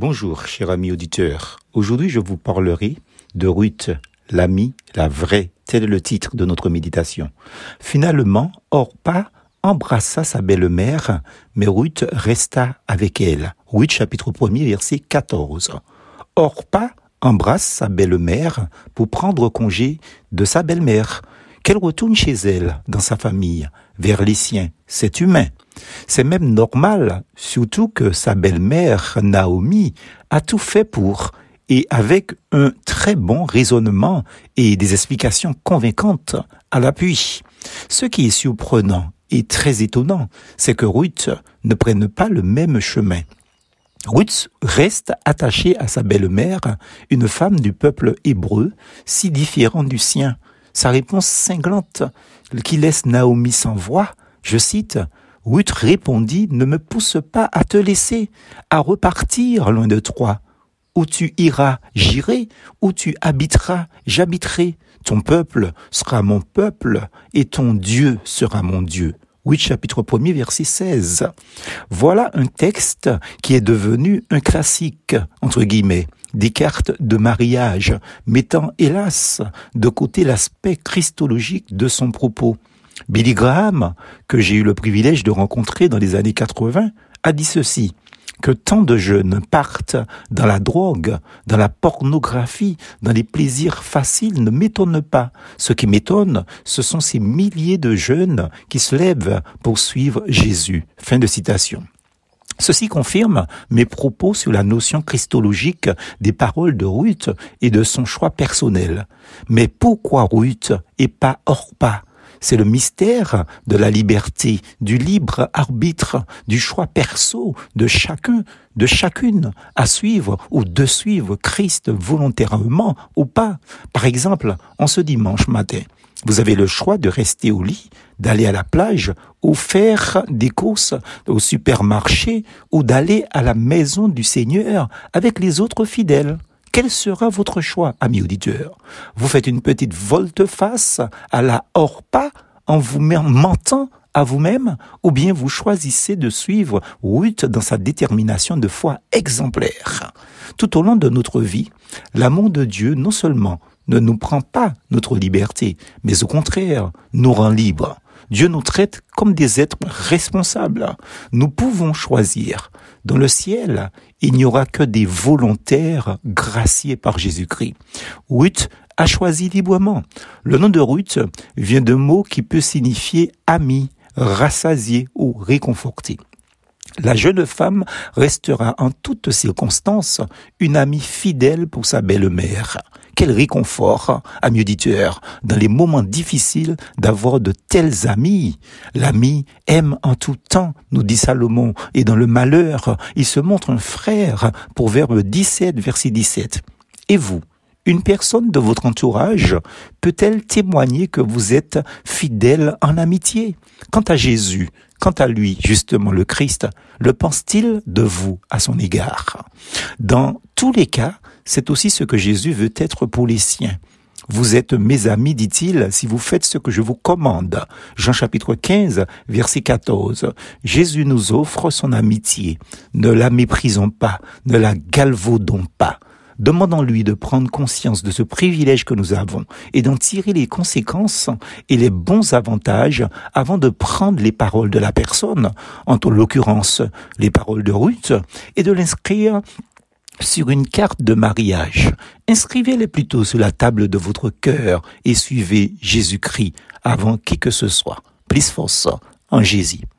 Bonjour, cher ami auditeur. Aujourd'hui, je vous parlerai de Ruth, l'ami, la vraie. Tel est le titre de notre méditation. Finalement, Orpa embrassa sa belle-mère, mais Ruth resta avec elle. Ruth chapitre 1 verset 14. Orpa embrasse sa belle-mère pour prendre congé de sa belle-mère, qu'elle retourne chez elle, dans sa famille, vers les siens. C'est humain. C'est même normal, surtout que sa belle-mère, Naomi, a tout fait pour, et avec un très bon raisonnement et des explications convaincantes à l'appui. Ce qui est surprenant et très étonnant, c'est que Ruth ne prenne pas le même chemin. Ruth reste attachée à sa belle-mère, une femme du peuple hébreu, si différente du sien. Sa réponse cinglante, qui laisse Naomi sans voix, je cite, Ruth répondit, ne me pousse pas à te laisser, à repartir loin de toi. Où tu iras, j'irai, où tu habiteras, j'habiterai. Ton peuple sera mon peuple, et ton Dieu sera mon Dieu. 8 chapitre 1 verset 16. Voilà un texte qui est devenu un classique, entre guillemets, des cartes de mariage, mettant hélas de côté l'aspect christologique de son propos. Billy Graham, que j'ai eu le privilège de rencontrer dans les années 80, a dit ceci que tant de jeunes partent dans la drogue, dans la pornographie, dans les plaisirs faciles ne m'étonne pas. Ce qui m'étonne, ce sont ces milliers de jeunes qui se lèvent pour suivre Jésus. Fin de citation. Ceci confirme mes propos sur la notion christologique des paroles de Ruth et de son choix personnel. Mais pourquoi Ruth et pas Orpa c'est le mystère de la liberté, du libre arbitre, du choix perso de chacun, de chacune à suivre ou de suivre Christ volontairement ou pas. Par exemple, en ce dimanche matin, vous avez le choix de rester au lit, d'aller à la plage ou faire des courses au supermarché ou d'aller à la maison du Seigneur avec les autres fidèles. Quel sera votre choix, ami auditeur? Vous faites une petite volte-face à la hors-pas en vous mentant à vous-même ou bien vous choisissez de suivre Ruth dans sa détermination de foi exemplaire? Tout au long de notre vie, l'amour de Dieu non seulement ne nous prend pas notre liberté, mais au contraire nous rend libres. Dieu nous traite comme des êtres responsables. Nous pouvons choisir. Dans le ciel, il n'y aura que des volontaires graciés par Jésus-Christ. Ruth a choisi librement. Le nom de Ruth vient d'un mot qui peut signifier ami, rassasié ou réconforté. La jeune femme restera en toutes circonstances une amie fidèle pour sa belle-mère. Quel réconfort, ami auditeur, dans les moments difficiles d'avoir de tels amis. L'ami aime en tout temps, nous dit Salomon, et dans le malheur, il se montre un frère, pour verbe 17, verset 17. Et vous, une personne de votre entourage peut-elle témoigner que vous êtes fidèle en amitié? Quant à Jésus, quant à lui, justement le Christ, le pense-t-il de vous à son égard? Dans tous les cas, c'est aussi ce que Jésus veut être pour les siens. Vous êtes mes amis, dit-il, si vous faites ce que je vous commande. Jean chapitre 15, verset 14. Jésus nous offre son amitié. Ne la méprisons pas, ne la galvaudons pas. Demandons-lui de prendre conscience de ce privilège que nous avons et d'en tirer les conséquences et les bons avantages avant de prendre les paroles de la personne, en l'occurrence les paroles de Ruth, et de l'inscrire sur une carte de mariage. Inscrivez-les plutôt sur la table de votre cœur et suivez Jésus-Christ avant qui que ce soit. Plus force en Jésus.